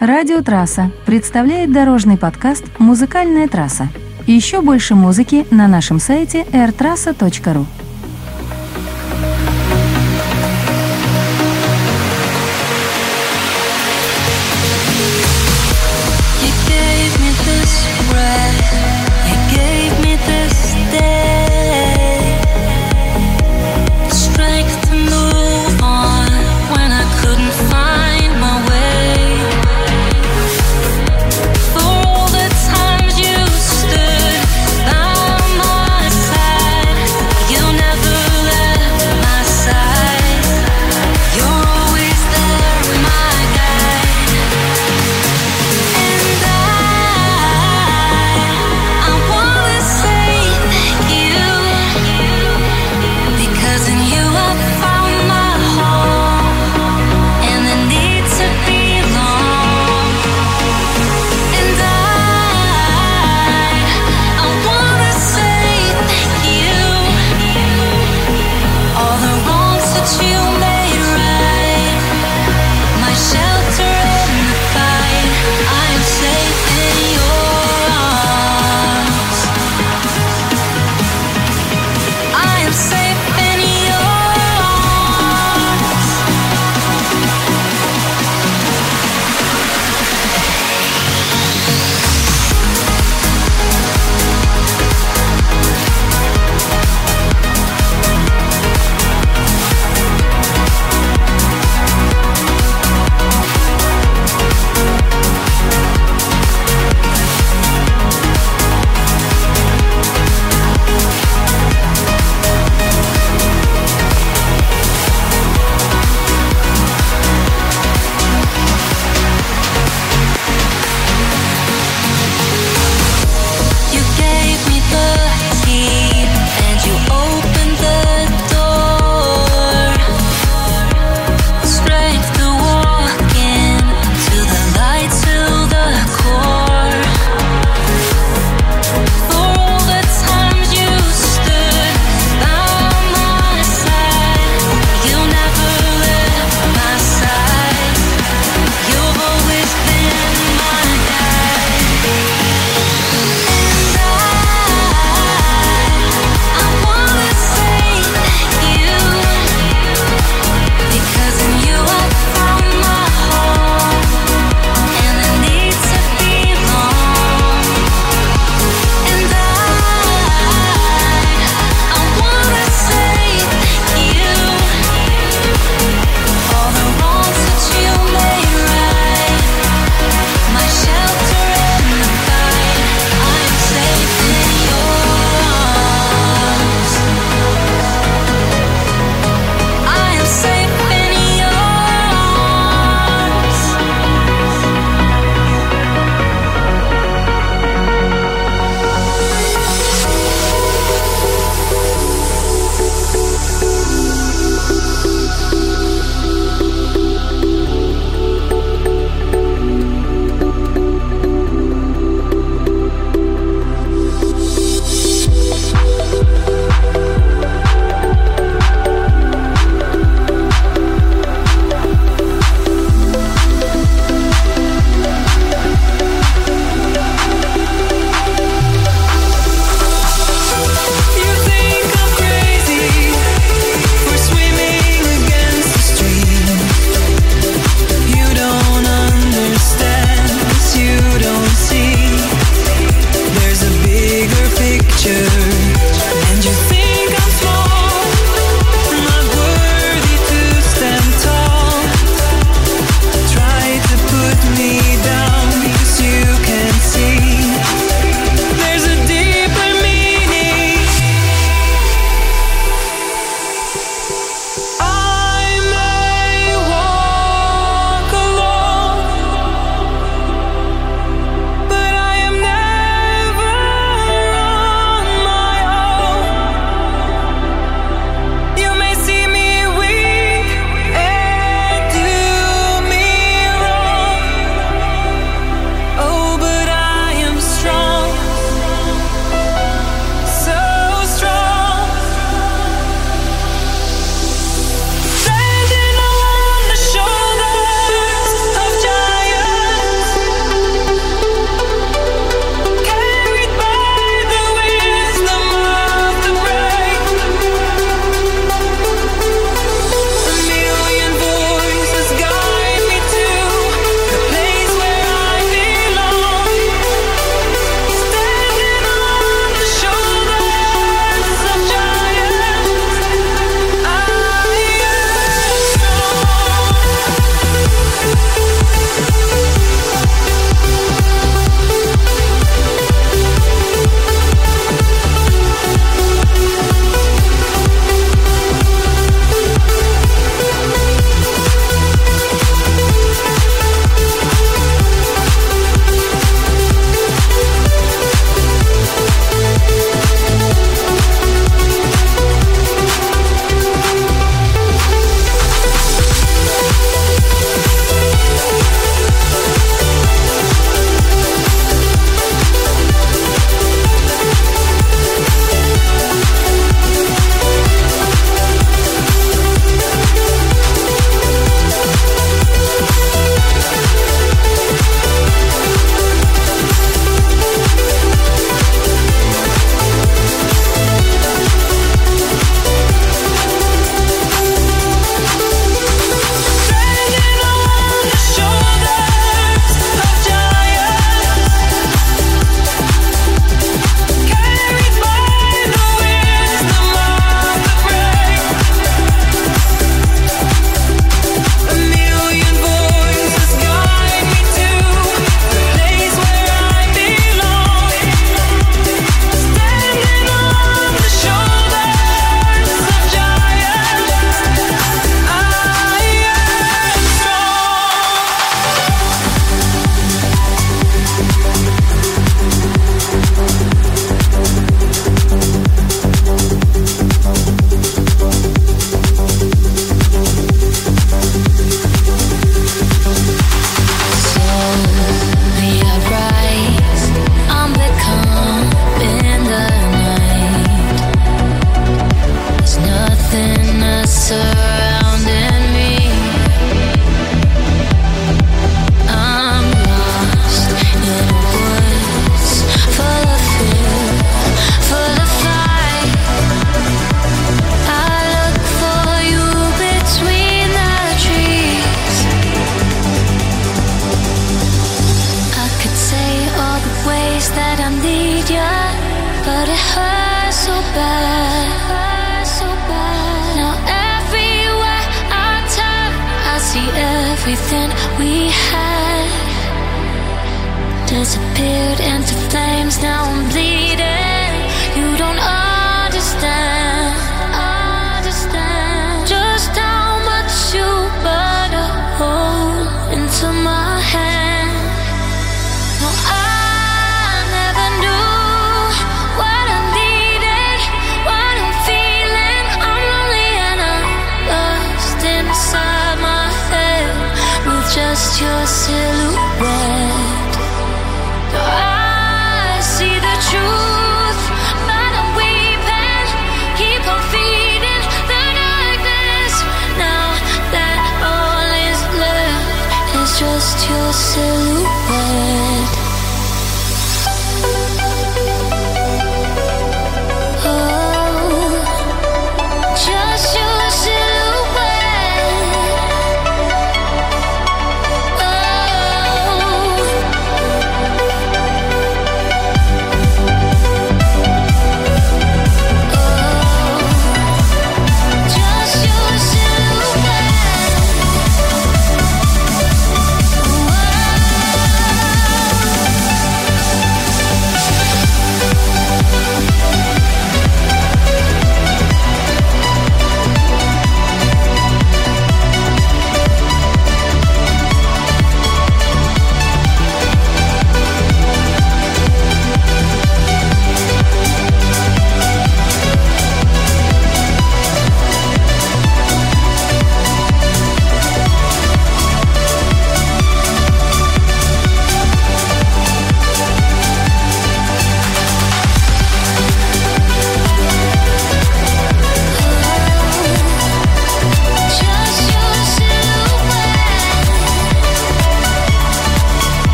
Радио Трасса представляет дорожный подкаст «Музыкальная трасса». Еще больше музыки на нашем сайте airtrassa.ru.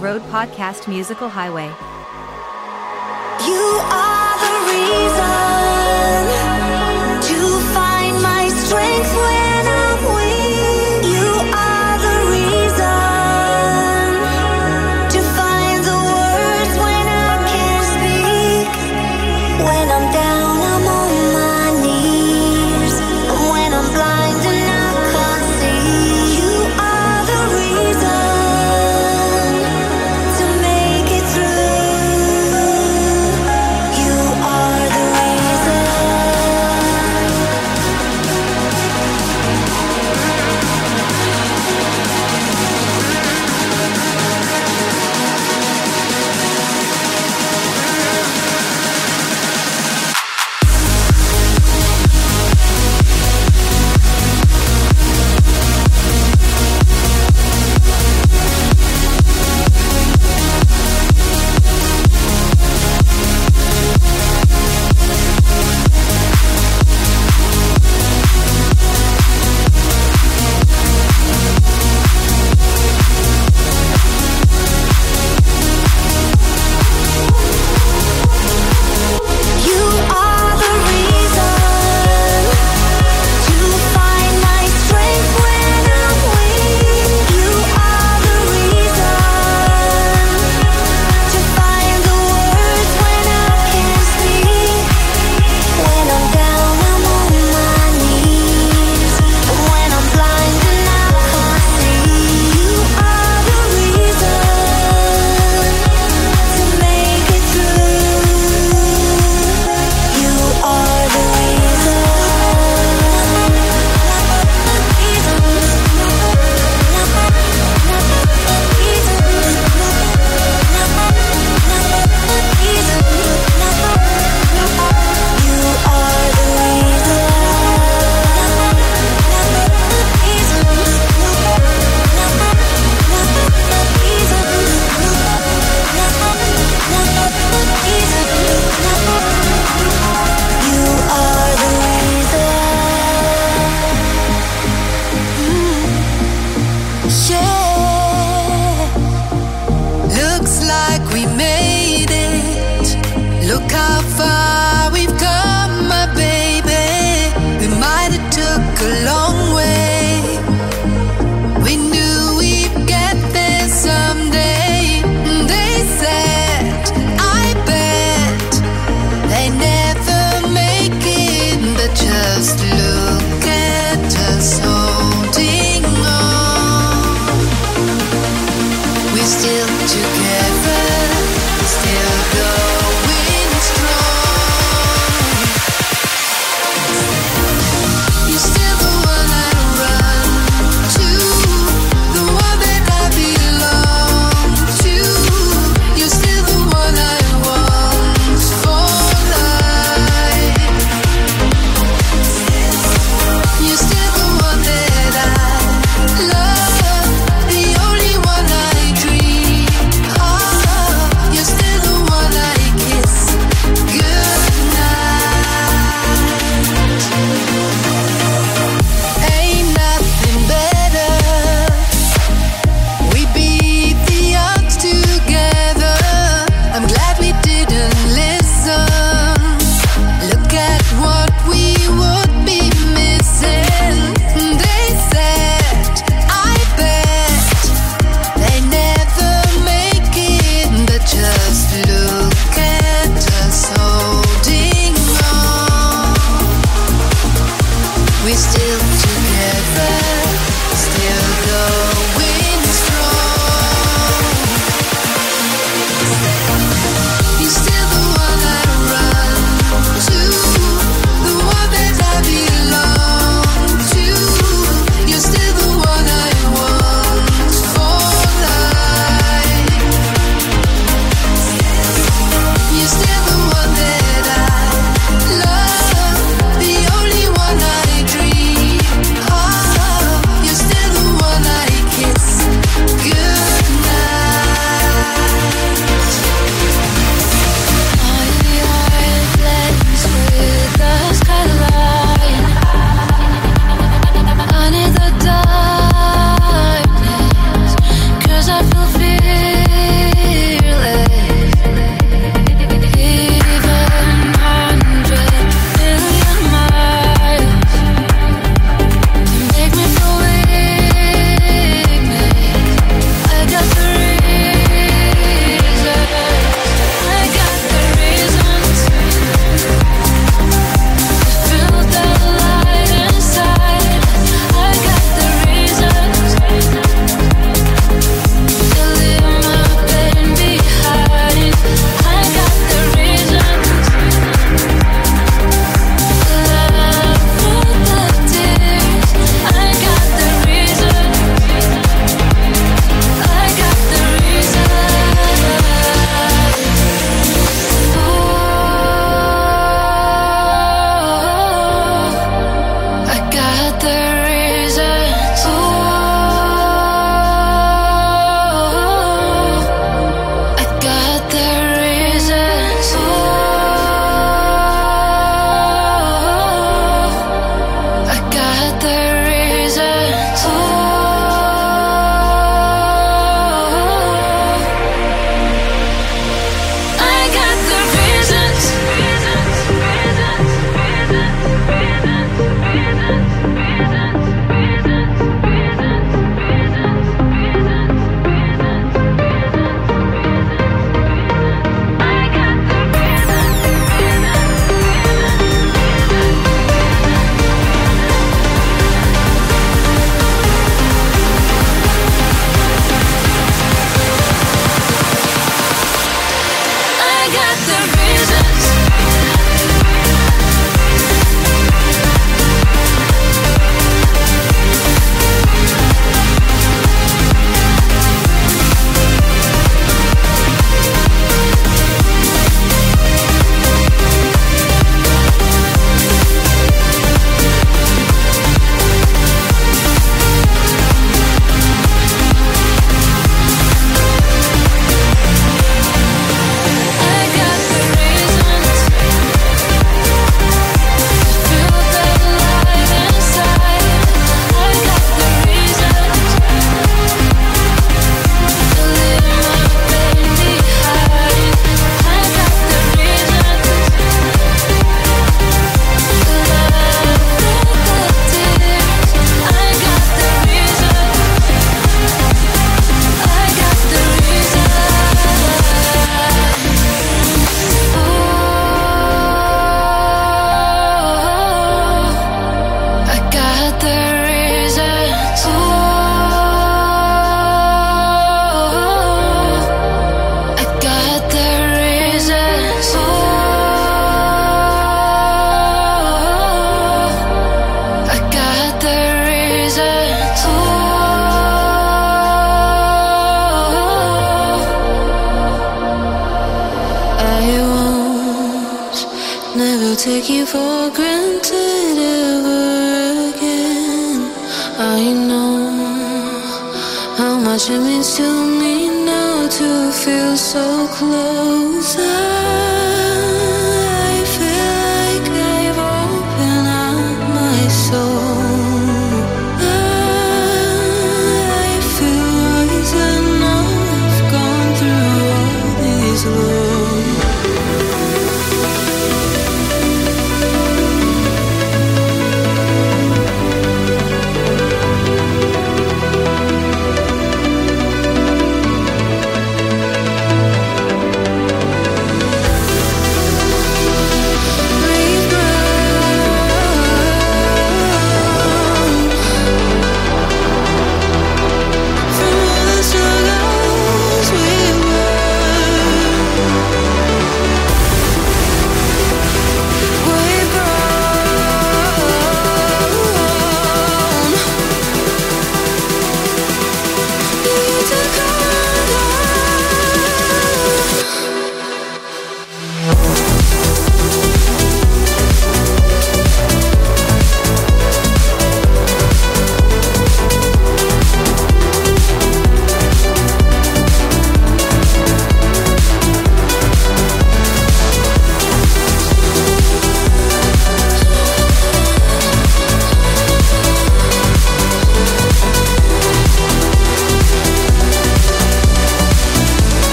Road Podcast Musical Highway.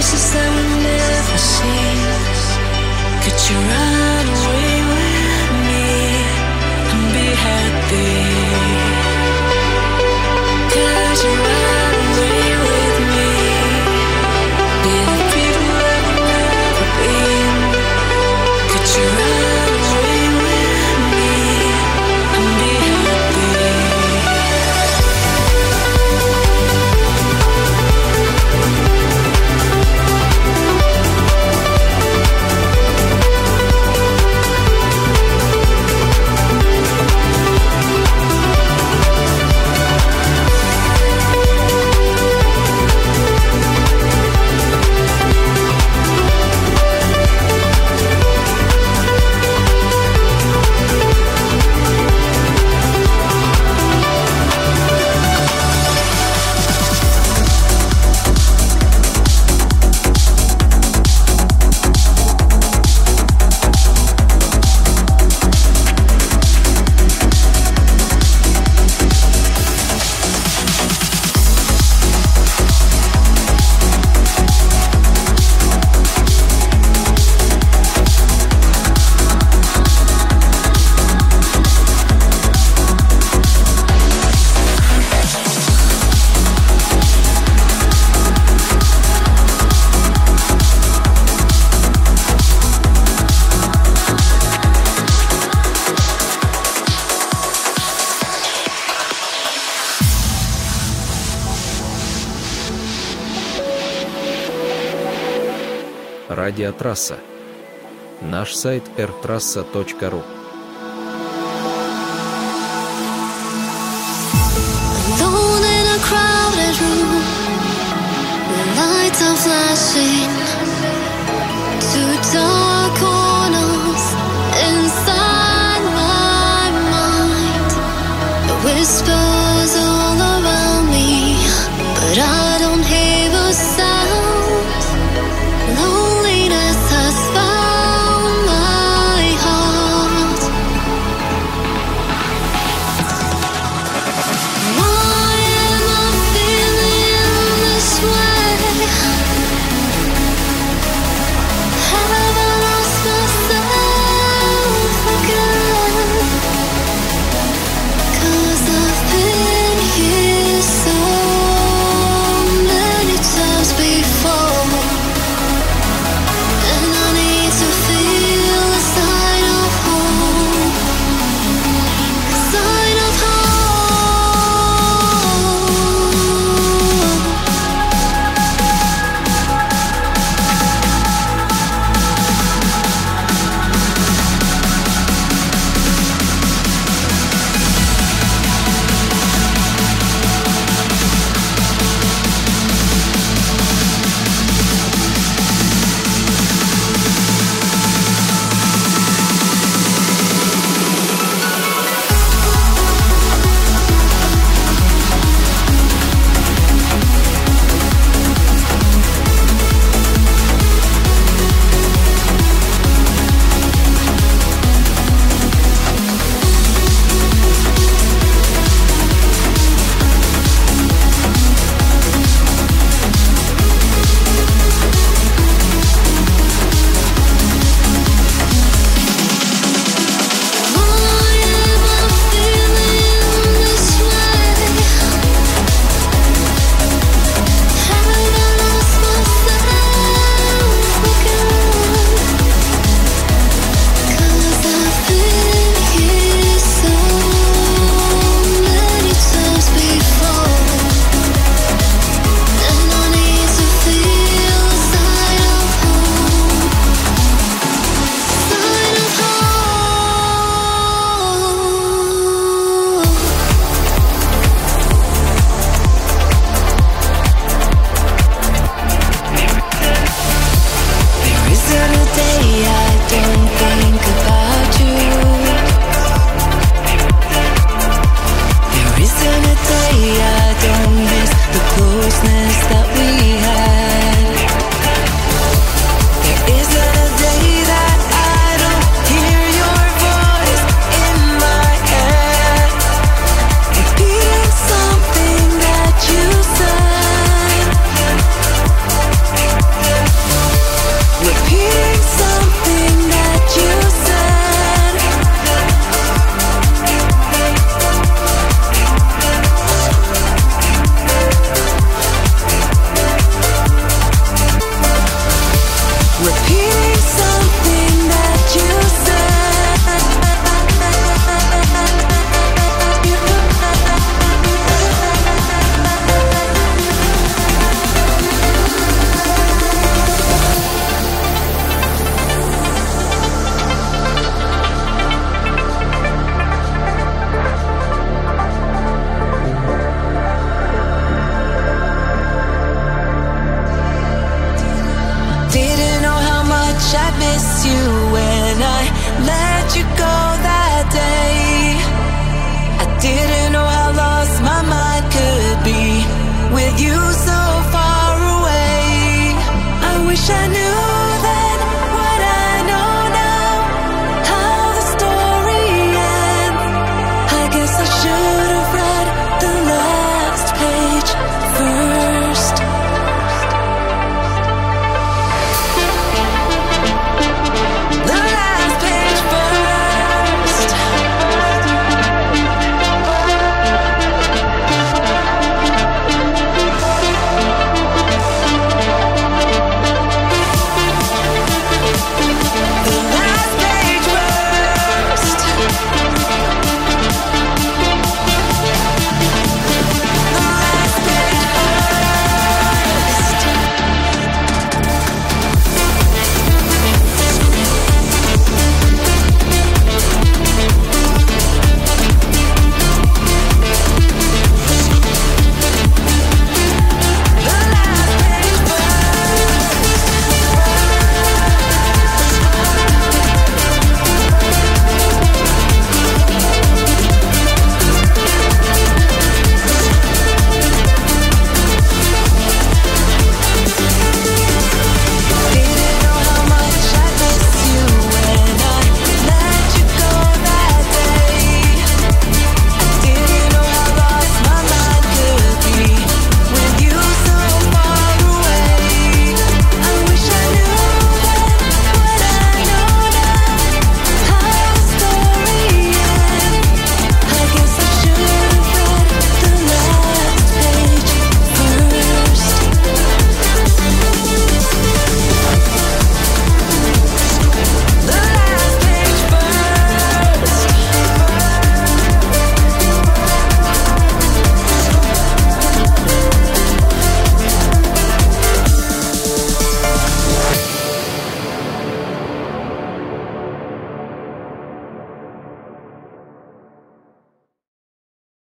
places that we never see. Could you run? авиатрасса. Наш сайт rtrassa.ru